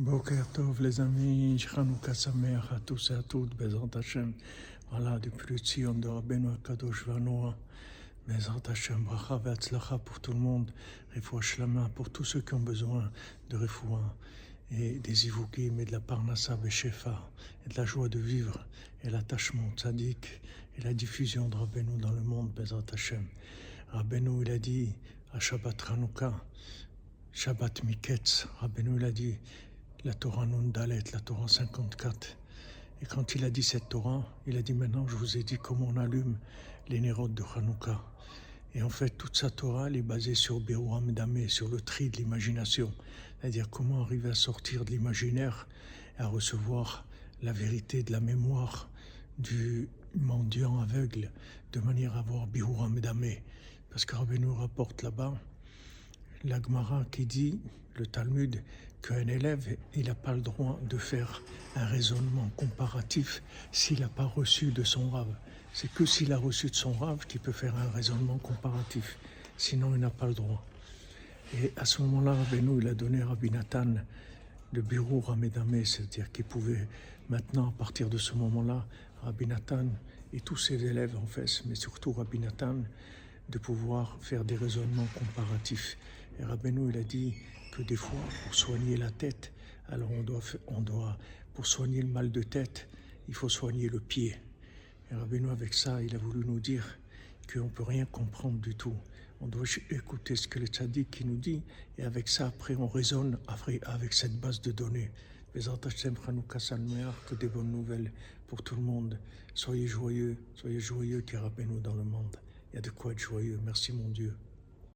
Boker Tov, les amis, Chanukah Sameach à tous et à toutes, Bezrat Hashem. Voilà, depuis le Tzion de Rabbeinu Akadosh Vanoa, Bezrat Hashem, Bracha Ve'atzlacha pour tout le monde, Refoua Shlama pour tous ceux qui ont besoin de Refoua et des Ivukim et de la Parnassa Beshefa et de la joie de vivre et l'attachement tzaddik et la diffusion de Rabbeinu dans le monde, Bezrat Hashem. Rabbeinu, il a dit à Shabbat Chanukah, Shabbat Miketz, Rabbeinu, il a dit la Torah Nundalet, la Torah 54. Et quand il a dit cette Torah, il a dit maintenant je vous ai dit comment on allume les nérodes de Hanouka. Et en fait, toute sa Torah, elle est basée sur Berouam Damé, sur le tri de l'imagination. C'est-à-dire comment arriver à sortir de l'imaginaire à recevoir la vérité de la mémoire du mendiant aveugle, de manière à avoir Berouam Damé. Parce nous rapporte là-bas, l'Agmara qui dit, le Talmud, qu'un élève, il n'a pas le droit de faire un raisonnement comparatif s'il n'a pas reçu de son rave. C'est que s'il a reçu de son rave qu'il peut faire un raisonnement comparatif. Sinon, il n'a pas le droit. Et à ce moment-là, Rabbeinu, il a donné à Rabbi Nathan le bureau Ramedame, c'est-à-dire qu'il pouvait maintenant, à partir de ce moment-là, Rabbi Nathan et tous ses élèves en fait, mais surtout Rabbi Nathan, de pouvoir faire des raisonnements comparatifs. Et Rabbeinu, il a dit que des fois, pour soigner la tête, alors on doit, on doit, pour soigner le mal de tête, il faut soigner le pied. Et Rabbeinu, avec ça, il a voulu nous dire qu'on ne peut rien comprendre du tout. On doit écouter ce que le tzaddik qui nous dit, et avec ça, après, on raisonne avec cette base de données. Que des bonnes nouvelles pour tout le monde. Soyez joyeux, soyez joyeux, Rabbeinu dans le monde. Il y a de quoi être joyeux. Merci mon Dieu.